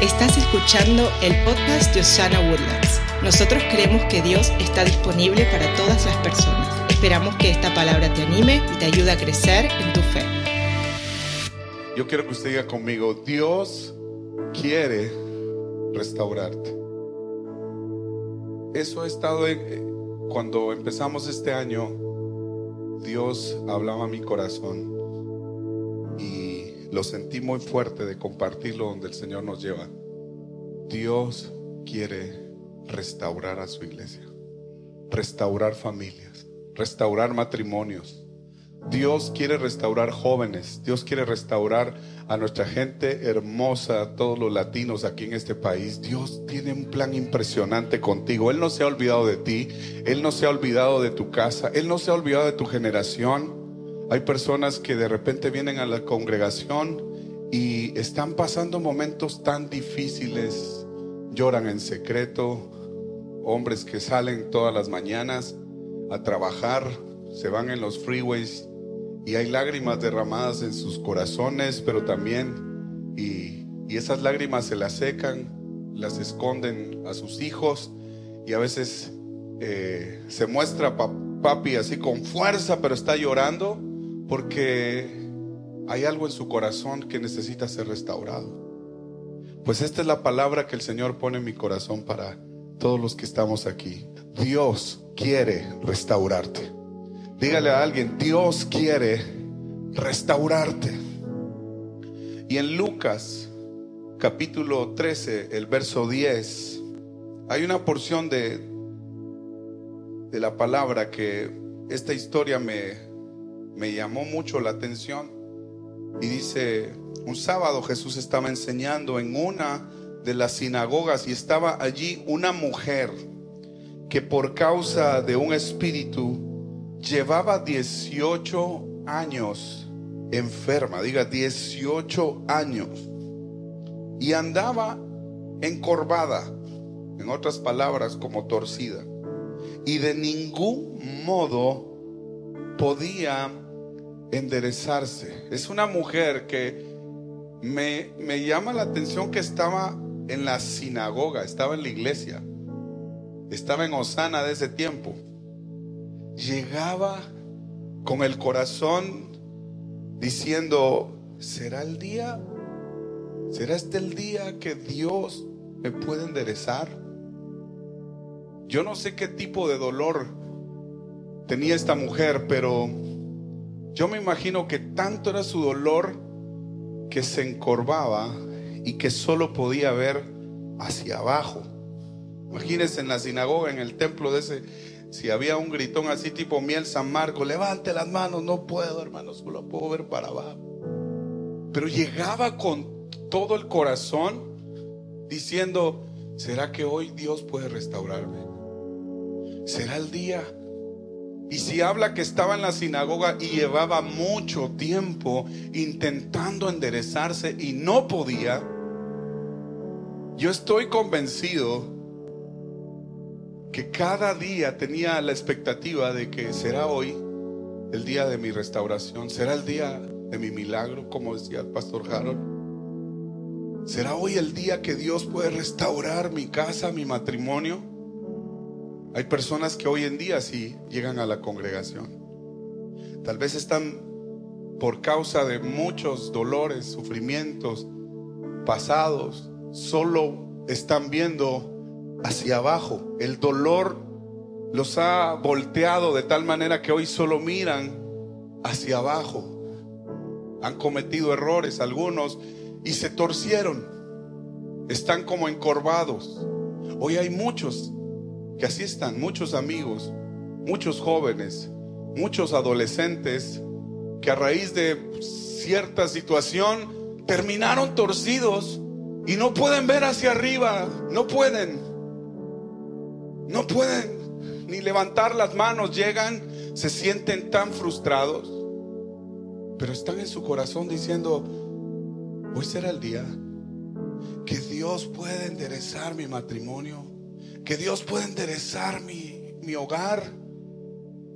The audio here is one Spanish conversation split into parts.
Estás escuchando el podcast de Osana Woodlands. Nosotros creemos que Dios está disponible para todas las personas. Esperamos que esta palabra te anime y te ayude a crecer en tu fe. Yo quiero que usted diga conmigo, Dios quiere restaurarte. Eso ha estado en, cuando empezamos este año, Dios hablaba a mi corazón lo sentí muy fuerte de compartirlo donde el Señor nos lleva. Dios quiere restaurar a su iglesia, restaurar familias, restaurar matrimonios, Dios quiere restaurar jóvenes, Dios quiere restaurar a nuestra gente hermosa, todos los latinos aquí en este país. Dios tiene un plan impresionante contigo. Él no se ha olvidado de ti, Él no se ha olvidado de tu casa, Él no se ha olvidado de tu generación. Hay personas que de repente vienen a la congregación y están pasando momentos tan difíciles, lloran en secreto, hombres que salen todas las mañanas a trabajar, se van en los freeways y hay lágrimas derramadas en sus corazones, pero también, y, esas lágrimas se las secan, las esconden a sus hijos y a veces eh, se muestra papi así con fuerza, pero está llorando porque hay algo en su corazón que necesita ser restaurado. Pues esta es la palabra que el Señor pone en mi corazón para todos los que estamos aquí. Dios quiere restaurarte. Dígale a alguien, Dios quiere restaurarte. Y en Lucas capítulo 13, el verso 10, hay una porción de, de la palabra que esta historia me, me llamó mucho la atención. Y dice, un sábado Jesús estaba enseñando en una de las sinagogas y estaba allí una mujer que por causa de un espíritu llevaba 18 años enferma, diga 18 años, y andaba encorvada, en otras palabras, como torcida, y de ningún modo podía enderezarse. Es una mujer que me, me llama la atención que estaba en la sinagoga, estaba en la iglesia, estaba en Osana de ese tiempo llegaba con el corazón diciendo, ¿será el día? ¿Será este el día que Dios me puede enderezar? Yo no sé qué tipo de dolor tenía esta mujer, pero yo me imagino que tanto era su dolor que se encorvaba y que solo podía ver hacia abajo. Imagínense en la sinagoga, en el templo de ese, si había un gritón así tipo miel San Marco, levante las manos, no puedo hermano, solo puedo ver para abajo. Pero llegaba con todo el corazón diciendo, ¿será que hoy Dios puede restaurarme? ¿Será el día? Y si habla que estaba en la sinagoga y llevaba mucho tiempo intentando enderezarse y no podía, yo estoy convencido que cada día tenía la expectativa de que será hoy el día de mi restauración, será el día de mi milagro, como decía el pastor Harold. ¿Será hoy el día que Dios puede restaurar mi casa, mi matrimonio? Hay personas que hoy en día sí llegan a la congregación. Tal vez están por causa de muchos dolores, sufrimientos pasados, solo están viendo hacia abajo. El dolor los ha volteado de tal manera que hoy solo miran hacia abajo. Han cometido errores algunos y se torcieron. Están como encorvados. Hoy hay muchos que así están, muchos amigos, muchos jóvenes, muchos adolescentes que a raíz de cierta situación terminaron torcidos y no pueden ver hacia arriba, no pueden. No pueden ni levantar las manos, llegan, se sienten tan frustrados, pero están en su corazón diciendo, hoy será el día que Dios puede enderezar mi matrimonio, que Dios puede enderezar mi, mi hogar,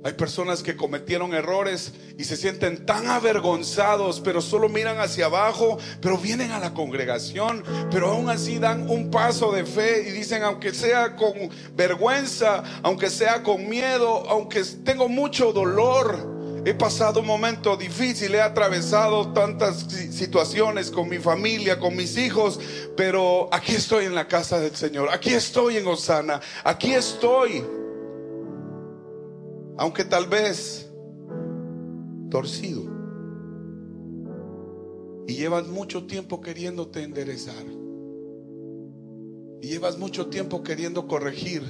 Hay personas que cometieron errores y se sienten tan avergonzados, pero solo miran hacia abajo, pero vienen a la congregación, pero aún así dan un paso de fe y dicen, aunque sea con vergüenza, aunque sea con miedo, aunque tengo mucho dolor, He pasado un momento difícil, he atravesado tantas situaciones con mi familia, con mis hijos, pero aquí estoy en la casa del Señor, aquí estoy en Osana, aquí estoy aunque tal vez torcido. Y llevas mucho tiempo queriéndote enderezar. Y llevas mucho tiempo queriendo corregir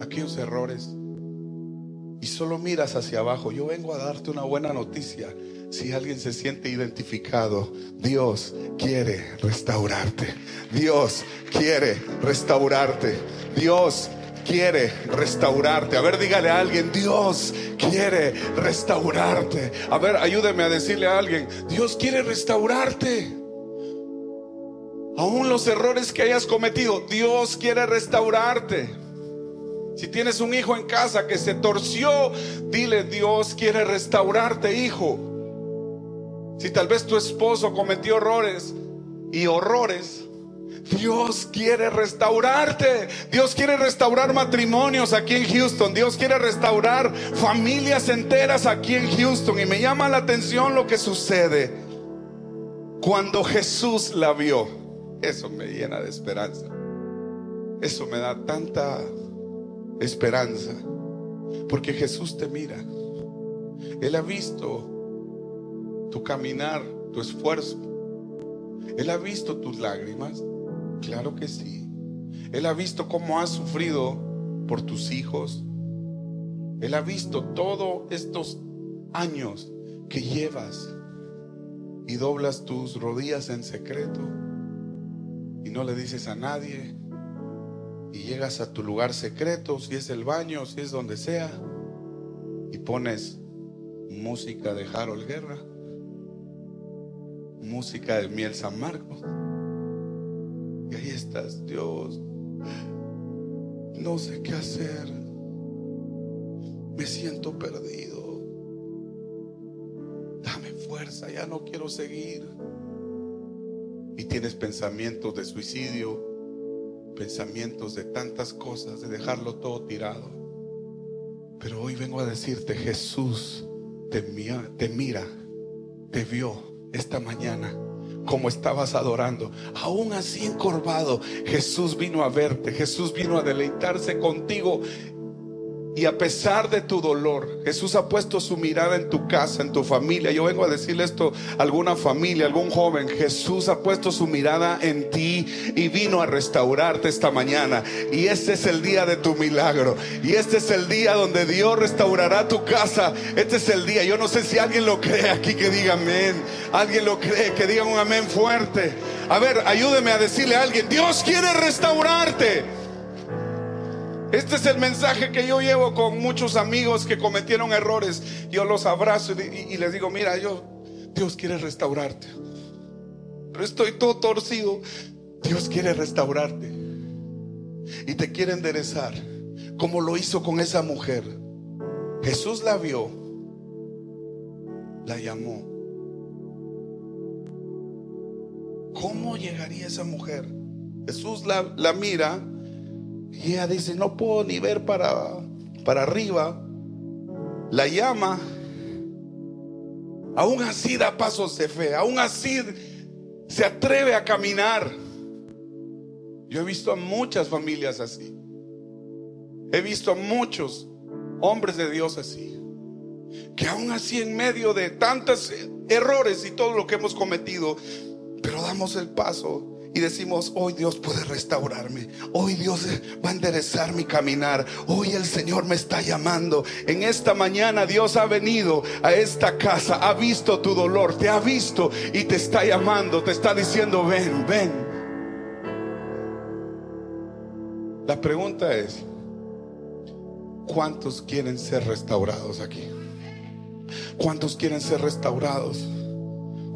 aquellos errores. Y solo miras hacia abajo. Yo vengo a darte una buena noticia. Si alguien se siente identificado, Dios quiere restaurarte. Dios quiere restaurarte. Dios quiere restaurarte. A ver, dígale a alguien, Dios quiere restaurarte. A ver, ayúdeme a decirle a alguien, Dios quiere restaurarte. Aún los errores que hayas cometido, Dios quiere restaurarte. Si tienes un hijo en casa que se torció, dile, Dios quiere restaurarte, hijo. Si tal vez tu esposo cometió errores y horrores, Dios quiere restaurarte. Dios quiere restaurar matrimonios aquí en Houston. Dios quiere restaurar familias enteras aquí en Houston. Y me llama la atención lo que sucede cuando Jesús la vio. Eso me llena de esperanza. Eso me da tanta esperanza. Porque Jesús te mira. Él ha visto tu caminar, tu esfuerzo. Él ha visto tus lágrimas. Claro que sí. Él ha visto cómo has sufrido por tus hijos. Él ha visto todos estos años que llevas y doblas tus rodillas en secreto y no le dices a nadie y llegas a tu lugar secreto, si es el baño, si es donde sea, y pones música de Harold Guerra, música de Miel San Marcos. Y ahí estás, Dios. No sé qué hacer. Me siento perdido. Dame fuerza, ya no quiero seguir. Y tienes pensamientos de suicidio, pensamientos de tantas cosas, de dejarlo todo tirado. Pero hoy vengo a decirte, Jesús te mira, te, mira, te vio esta mañana como estabas adorando. Aún así encorvado, Jesús vino a verte, Jesús vino a deleitarse contigo y a pesar de tu dolor, Jesús ha puesto su mirada en tu casa, en tu familia. Yo vengo a decirle esto a alguna familia, algún joven. Jesús ha puesto su mirada en ti y vino a restaurarte esta mañana. Y este es el día de tu milagro. Y este es el día donde Dios restaurará tu casa. Este es el día. Yo no sé si alguien lo cree aquí que diga amén. Alguien lo cree, que diga un amén fuerte. A ver, ayúdeme a decirle a alguien, Dios quiere restaurarte. Este es el mensaje que yo llevo con muchos amigos que cometieron errores. Yo los abrazo y, les digo, mira, yo, Dios quiere restaurarte. Pero estoy todo torcido. Dios quiere restaurarte. Y te quiere enderezar. Como lo hizo con esa mujer. Jesús la vio. La llamó. ¿Cómo llegaría esa mujer? Jesús la, la mira y ella dice, no puedo ni ver para, para arriba. La llama. Aún así da pasos de fe. Aún así se atreve a caminar. Yo he visto a muchas familias así. He visto a muchos hombres de Dios así. Que aún así en medio de tantos errores y todo lo que hemos cometido, pero damos el paso y decimos, hoy Dios puede restaurarme, hoy Dios va a enderezar mi caminar, hoy el Señor me está llamando. En esta mañana Dios ha venido a esta casa, ha visto tu dolor, te ha visto y te está llamando, te está diciendo, ven, ven. La pregunta es, ¿cuántos quieren ser restaurados aquí? ¿Cuántos quieren ser restaurados?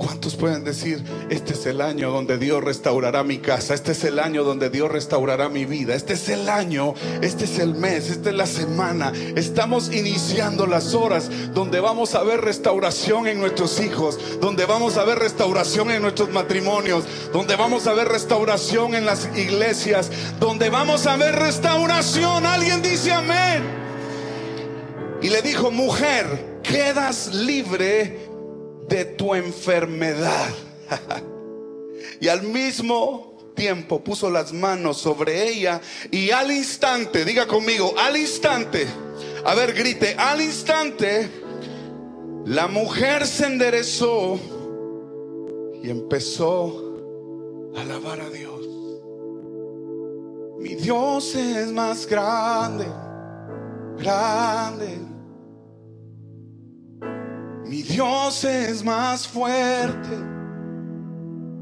¿Cuántos pueden decir, este es el año donde Dios restaurará mi casa? Este es el año donde Dios restaurará mi vida. Este es el año, este es el mes, esta es la semana. Estamos iniciando las horas donde vamos a ver restauración en nuestros hijos, donde vamos a ver restauración en nuestros matrimonios, donde vamos a ver restauración en las iglesias, donde vamos a ver restauración. Alguien dice amén. Y le dijo, mujer, quedas libre de tu enfermedad. y al mismo tiempo puso las manos sobre ella y al instante, diga conmigo, al instante, a ver, grite, al instante, la mujer se enderezó y empezó a alabar a Dios. Mi Dios es más grande, grande mi Dios es más fuerte,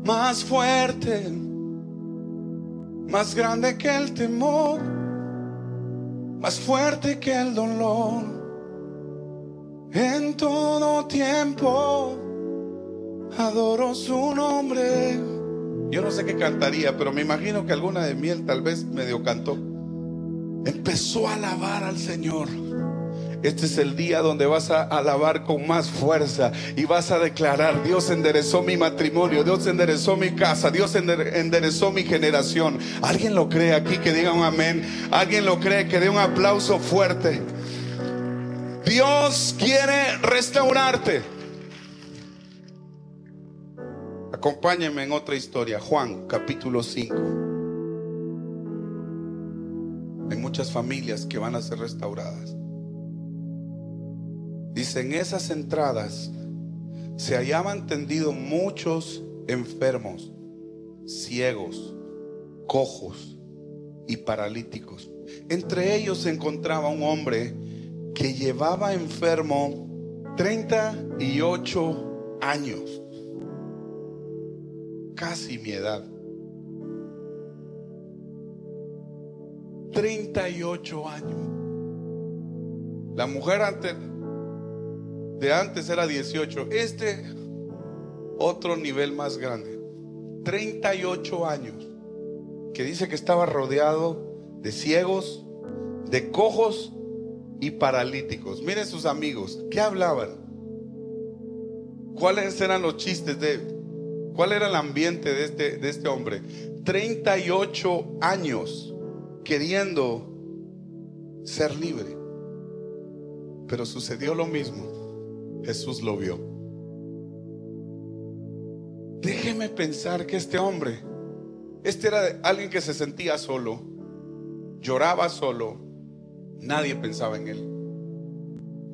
más fuerte, más grande que el temor, más fuerte que el dolor. En todo tiempo adoro su nombre. Yo no sé qué cantaría, pero me imagino que alguna de miel tal vez medio cantó. Empezó a alabar al Señor. Este es el día donde vas a alabar con más fuerza y vas a declarar, Dios enderezó mi matrimonio, Dios enderezó mi casa, Dios enderezó mi generación. ¿Alguien lo cree aquí que diga un amén? ¿Alguien lo cree que dé un aplauso fuerte? Dios quiere restaurarte. Acompáñenme en otra historia, Juan capítulo 5. Hay muchas familias que van a ser restauradas. Dice, en esas entradas se hallaban tendidos muchos enfermos, ciegos, cojos y paralíticos. Entre ellos se encontraba un hombre que llevaba enfermo 38 años, casi mi edad. 38 años. La mujer antes de antes era 18. Este otro nivel más grande. 38 años. Que dice que estaba rodeado de ciegos, de cojos y paralíticos. Miren sus amigos. ¿Qué hablaban? ¿Cuáles eran los chistes de ¿Cuál era el ambiente de este, de este hombre? 38 años queriendo ser libre. Pero sucedió lo mismo Jesús lo vio. Déjeme pensar que este hombre, este era alguien que se sentía solo, lloraba solo, nadie pensaba en él.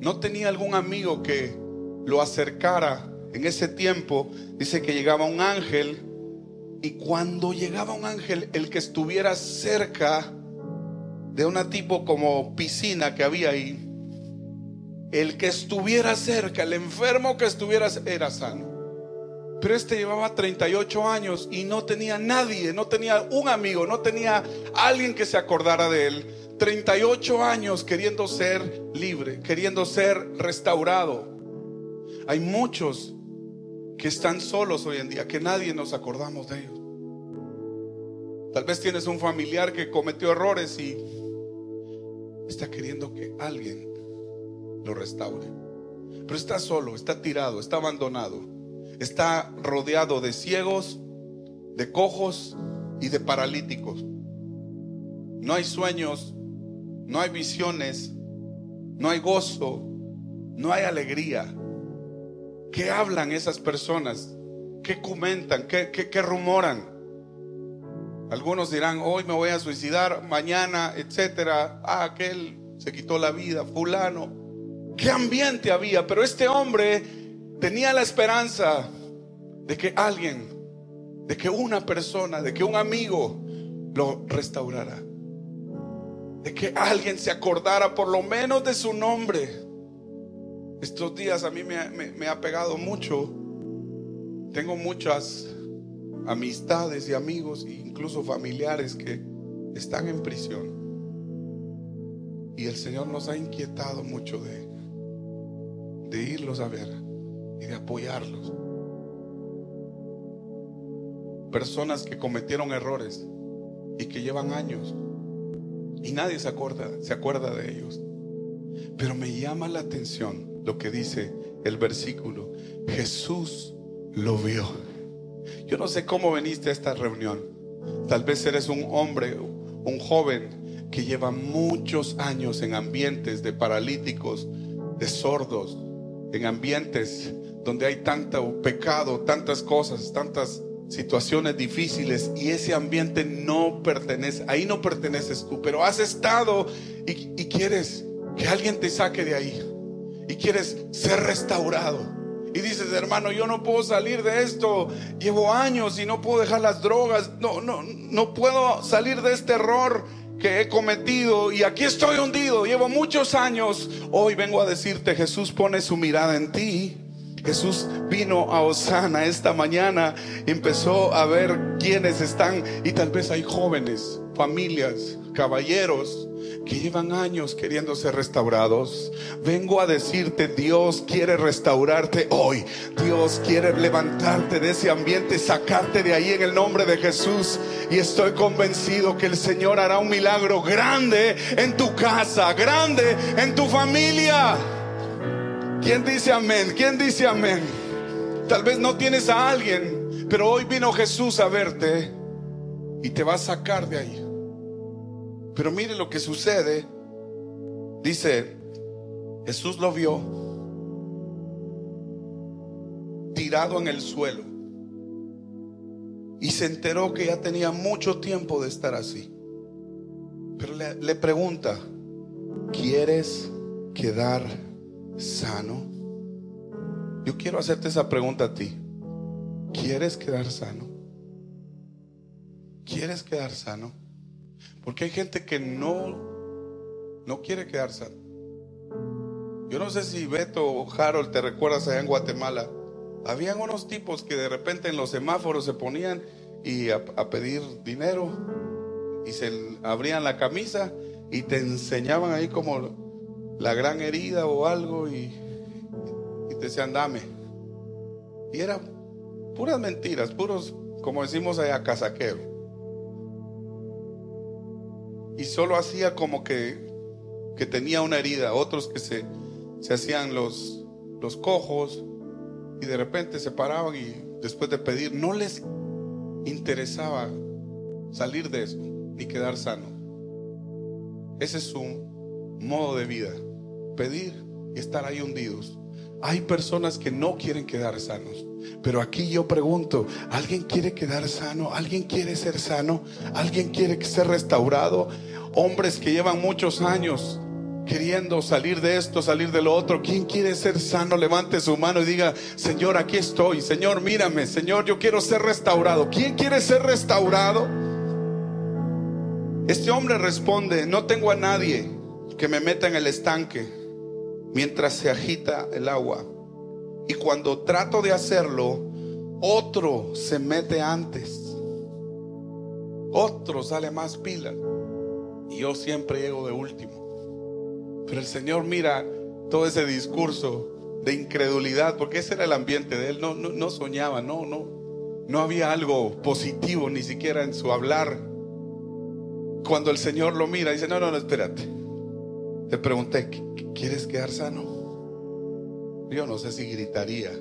No tenía algún amigo que lo acercara. En ese tiempo dice que llegaba un ángel y cuando llegaba un ángel, el que estuviera cerca de una tipo como piscina que había ahí, el que estuviera cerca, el enfermo que estuviera era sano. Pero este llevaba 38 años y no tenía nadie, no tenía un amigo, no tenía alguien que se acordara de él. 38 años queriendo ser libre, queriendo ser restaurado. Hay muchos que están solos hoy en día, que nadie nos acordamos de ellos. Tal vez tienes un familiar que cometió errores y está queriendo que alguien lo restaure. Pero está solo, está tirado, está abandonado. Está rodeado de ciegos, de cojos y de paralíticos. No hay sueños, no hay visiones, no hay gozo, no hay alegría. ¿Qué hablan esas personas? ¿Qué comentan? ¿Qué, qué, rumoran? Algunos dirán, hoy me voy a suicidar, mañana, etcétera. Ah, aquel se quitó la vida, fulano qué ambiente había, pero este hombre tenía la esperanza de que alguien, de que una persona, de que un amigo lo restaurara. De que alguien se acordara por lo menos de su nombre. Estos días a mí me, ha pegado mucho. Tengo muchas amistades y amigos, incluso familiares que están en prisión. Y el Señor nos ha inquietado mucho de de irlos a ver y de apoyarlos. personas que cometieron errores y que llevan años y nadie se acuerda, se acuerda de ellos. Pero me llama la atención lo que dice el versículo. Jesús lo vio. Yo no sé cómo veniste a esta reunión. Tal vez eres un hombre, un joven que lleva muchos años en ambientes de paralíticos, de sordos, en ambientes donde hay tanto pecado, tantas cosas, tantas situaciones difíciles y ese ambiente no pertenece, ahí no perteneces tú, pero has estado y, quieres que alguien te saque de ahí y quieres ser restaurado. Y dices, hermano, yo no puedo salir de esto. Llevo años y no puedo dejar las drogas. No, no, no puedo salir de este error he cometido. Y aquí estoy hundido. Llevo muchos años. Hoy vengo a decirte, Jesús pone su mirada en ti. Jesús vino a Osana esta mañana, empezó a ver quiénes están y tal vez hay jóvenes, familias, caballeros que llevan años queriendo ser restaurados. Vengo a decirte, Dios quiere restaurarte hoy. Dios quiere levantarte de ese ambiente, sacarte de ahí en el nombre de Jesús. Y estoy convencido que el Señor hará un milagro grande en tu casa, grande en tu familia. ¿Quién dice amén? ¿Quién dice amén? Tal vez no tienes a alguien, pero hoy vino Jesús a verte y te va a sacar de ahí. Pero mire lo que sucede. Dice, Jesús lo vio tirado en el suelo y se enteró que ya tenía mucho tiempo de estar así. Pero le, pregunta, ¿quieres quedar sano? Yo quiero hacerte esa pregunta a ti. ¿Quieres quedar sano? ¿Quieres quedar sano? Porque hay gente que no, no quiere quedar sano. Yo no sé si Beto o Harold te recuerdas allá en Guatemala. Habían unos tipos que de repente en los semáforos se ponían y a, pedir dinero y se abrían la camisa y te enseñaban ahí como la gran herida o algo y, y te decían dame. Y eran puras mentiras, puros, como decimos allá, casaquero y solo hacía como que, que tenía una herida, otros que se, se hacían los, los cojos y de repente se paraban y después de pedir no les interesaba salir de eso ni quedar sano. Ese es un modo de vida, pedir y estar ahí hundidos. Hay personas que no quieren quedar sanos. Pero aquí yo pregunto, ¿alguien quiere quedar sano? ¿Alguien quiere ser sano? ¿Alguien quiere ser restaurado? Hombres que llevan muchos años queriendo salir de esto, salir de lo otro. ¿Quién quiere ser sano? Levante su mano y diga, Señor, aquí estoy. Señor, mírame. Señor, yo quiero ser restaurado. ¿Quién quiere ser restaurado? Este hombre responde, no tengo a nadie que me meta en el estanque mientras se agita el agua. Y cuando trato de hacerlo, otro se mete antes. Otro sale más pila. Y yo siempre llego de último. Pero el Señor mira todo ese discurso de incredulidad, porque ese era el ambiente de él. No, no, soñaba, no, no. No había algo positivo ni siquiera en su hablar. Cuando el Señor lo mira, dice, no, no, no, espérate. Te pregunté, ¿quieres quedar sano? Yo no sé si gritaría.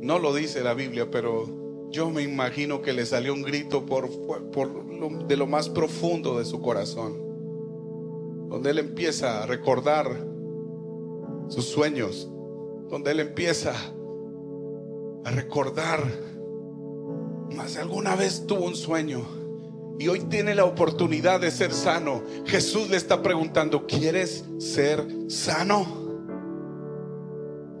No lo dice la Biblia, pero yo me imagino que le salió un grito por, de lo más profundo de su corazón, donde él empieza a recordar sus sueños, donde él empieza a recordar, más alguna vez tuvo un sueño y hoy tiene la oportunidad de ser sano. Jesús le está preguntando, ¿quieres ser sano?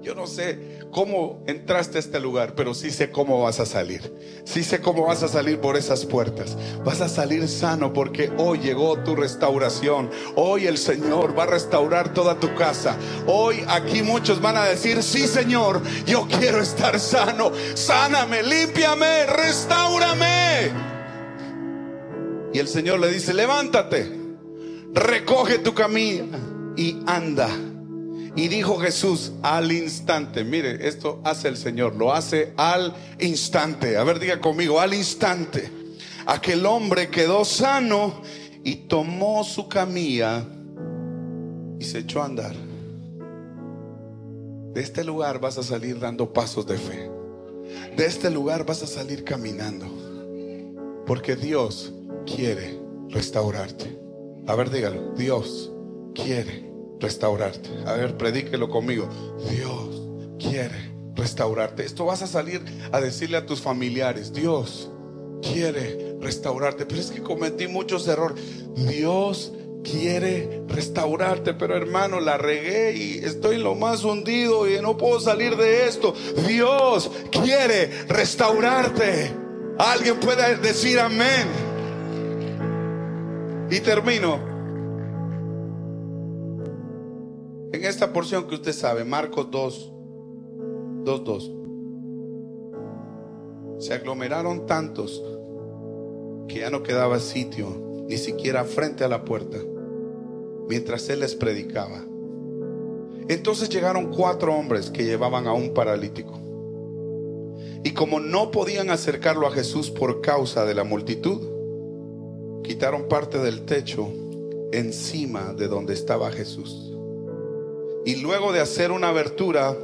Yo no sé cómo entraste a este lugar, pero sí sé cómo vas a salir. Sí sé cómo vas a salir por esas puertas. Vas a salir sano porque hoy llegó tu restauración. Hoy el Señor va a restaurar toda tu casa. Hoy aquí muchos van a decir, sí Señor, yo quiero estar sano. Sáname, límpiame, restaurame. Y el Señor le dice, levántate, recoge tu camino y anda Y dijo Jesús al instante, mire, esto hace el Señor, lo hace al instante. A ver, diga conmigo, al instante. Aquel hombre quedó sano y tomó su camilla y se echó a andar. De este lugar vas a salir dando pasos de fe. De este lugar vas a salir caminando. Porque Dios quiere restaurarte. A ver, dígalo. Dios quiere restaurarte. A ver, predíquelo conmigo. Dios quiere restaurarte. Esto vas a salir a decirle a tus familiares. Dios quiere restaurarte. Pero es que cometí muchos errores. Dios quiere restaurarte, pero hermano, la regué y estoy lo más hundido y no puedo salir de esto. Dios quiere restaurarte. Alguien puede decir amén. Y termino. En esta porción que usted sabe, Marcos 2, 2, 2. Se aglomeraron tantos que ya no quedaba sitio ni siquiera frente a la puerta, mientras él les predicaba. Entonces llegaron cuatro hombres que llevaban a un paralítico. Y como no podían acercarlo a Jesús por causa de la multitud, quitaron parte del techo encima de donde estaba Jesús. Y luego de hacer una abertura,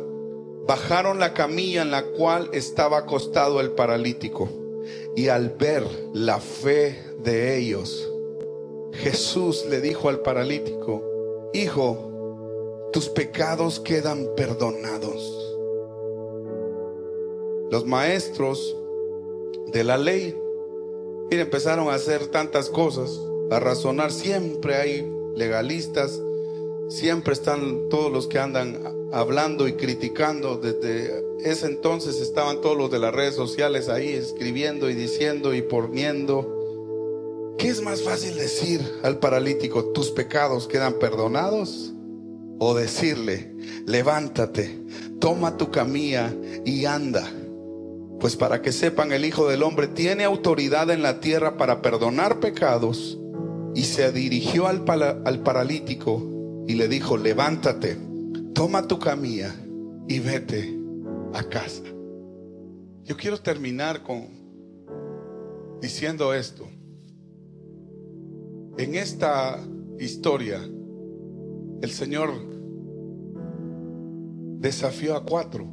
bajaron la camilla en la cual estaba acostado el paralítico. Y al ver la fe de ellos, Jesús le dijo al paralítico, Hijo, tus pecados quedan perdonados. Los maestros de la ley empezaron a hacer tantas cosas, a razonar. Siempre hay legalistas, siempre están todos los que andan hablando y criticando. Desde ese entonces estaban todos los de las redes sociales ahí escribiendo y diciendo y poniendo ¿Qué es más fácil decir al paralítico, tus pecados quedan perdonados? O decirle, levántate, toma tu camilla y anda. Pues para que sepan, el Hijo del Hombre tiene autoridad en la tierra para perdonar pecados. Y se dirigió al, al paralítico y le dijo, levántate, toma tu camilla y vete a casa. Yo quiero terminar con diciendo esto. En esta historia, el Señor desafió a cuatro,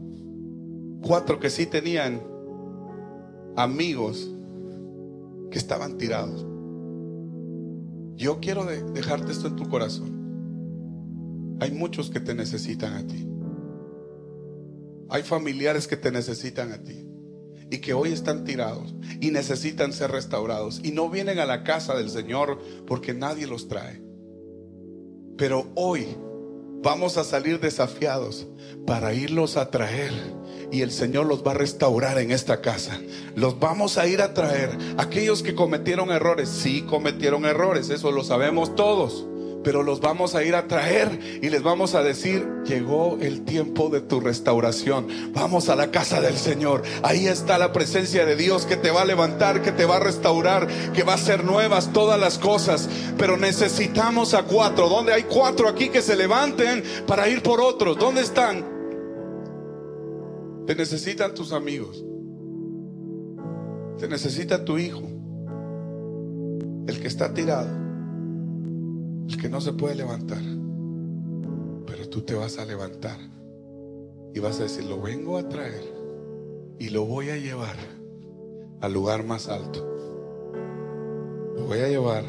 cuatro que sí tenían amigos que estaban tirados. Yo quiero dejarte esto en tu corazón. Hay muchos que te necesitan a ti. Hay familiares que te necesitan a ti y que hoy están tirados y necesitan ser restaurados y no vienen a la casa del Señor porque nadie los trae. Pero hoy vamos a salir desafiados para irlos a traer y el Señor los va a restaurar en esta casa. Los vamos a ir a traer. Aquellos que cometieron errores, sí cometieron errores, eso lo sabemos todos pero los vamos a ir a traer y les vamos a decir, llegó el tiempo de tu restauración. Vamos a la casa del Señor. Ahí está la presencia de Dios que te va a levantar, que te va a restaurar, que va a hacer nuevas todas las cosas. Pero necesitamos a cuatro. ¿Dónde hay cuatro aquí que se levanten para ir por otros? ¿Dónde están? Te necesitan tus amigos. Te necesita tu hijo. El que está tirado el que no se puede levantar. Pero tú te vas a levantar y vas a decir, lo vengo a traer y lo voy a llevar al lugar más alto. Lo voy a llevar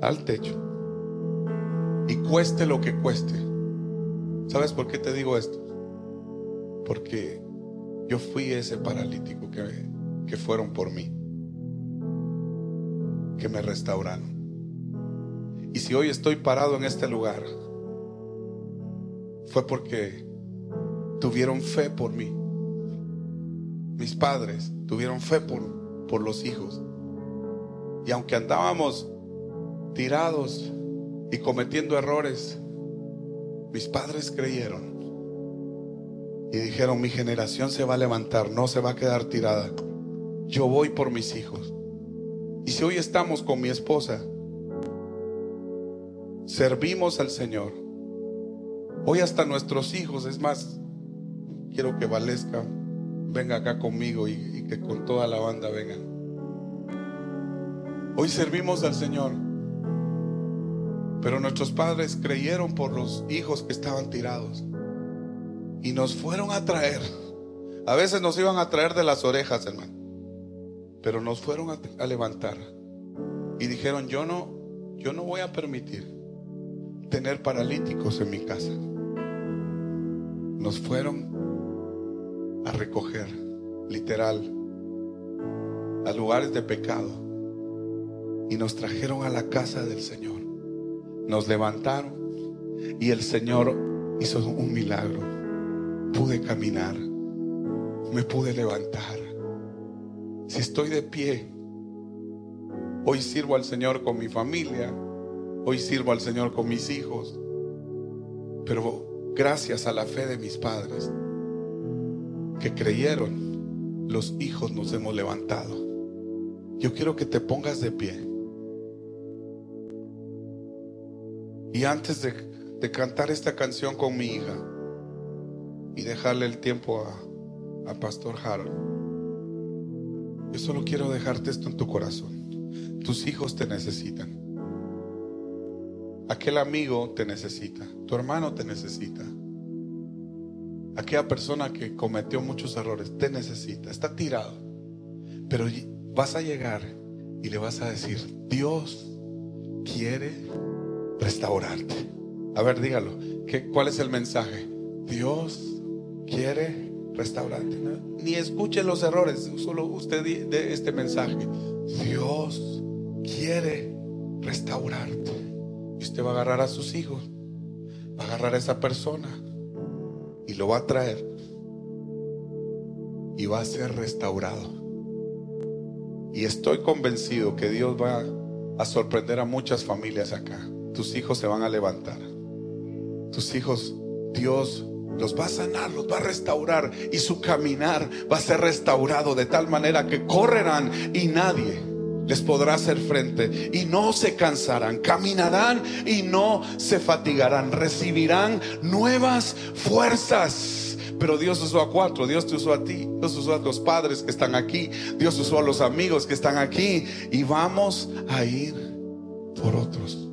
al techo. Y cueste lo que cueste. ¿Sabes por qué te digo esto? Porque yo fui ese paralítico que, que fueron por mí. Que me restauraron. Y si hoy estoy parado en este lugar, fue porque tuvieron fe por mí. Mis padres tuvieron fe por, por los hijos. Y aunque andábamos tirados y cometiendo errores, mis padres creyeron. Y dijeron, mi generación se va a levantar, no se va a quedar tirada. Yo voy por mis hijos. Y si hoy estamos con mi esposa, servimos al Señor, Hoy hasta nuestros hijos, es más, quiero que Valesca venga acá conmigo y, que con toda la banda vengan. Hoy servimos al Señor, pero nuestros padres creyeron por los hijos que estaban tirados y nos fueron a traer. A veces nos iban a traer de las orejas, hermano, pero nos fueron a, a levantar y dijeron, yo no, yo no voy a permitir tener paralíticos en mi casa. Nos fueron a recoger, literal, a lugares de pecado y nos trajeron a la casa del Señor. Nos levantaron y el Señor hizo un milagro. Pude caminar, me pude levantar. Si estoy de pie, hoy sirvo al Señor con mi familia, Hoy sirvo al Señor con mis hijos. Pero gracias a la fe de mis padres que creyeron, los hijos nos hemos levantado. Yo quiero que te pongas de pie. Y antes de, cantar esta canción con mi hija y dejarle el tiempo a, Pastor Harold, yo solo quiero dejarte esto en tu corazón. Tus hijos te necesitan. Aquel amigo te necesita, tu hermano te necesita. Aquella persona que cometió muchos errores te necesita, está tirado. Pero vas a llegar y le vas a decir, Dios quiere restaurarte. A ver, dígalo. ¿qué, ¿Cuál es el mensaje? Dios quiere restaurarte. Ni escuche los errores, solo usted de este mensaje. Dios quiere restaurarte. Y usted va a agarrar a sus hijos, va a agarrar a esa persona y lo va a traer y va a ser restaurado. Y estoy convencido que Dios va a sorprender a muchas familias acá. Tus hijos se van a levantar. Tus hijos, Dios los va a sanar, los va a restaurar y su caminar va a ser restaurado de tal manera que correrán y nadie les podrá hacer frente y no se cansarán, caminarán y no se fatigarán, recibirán nuevas fuerzas. Pero Dios usó a cuatro, Dios te usó a ti, Dios usó a los padres que están aquí, Dios usó a los amigos que están aquí y vamos a ir por otros.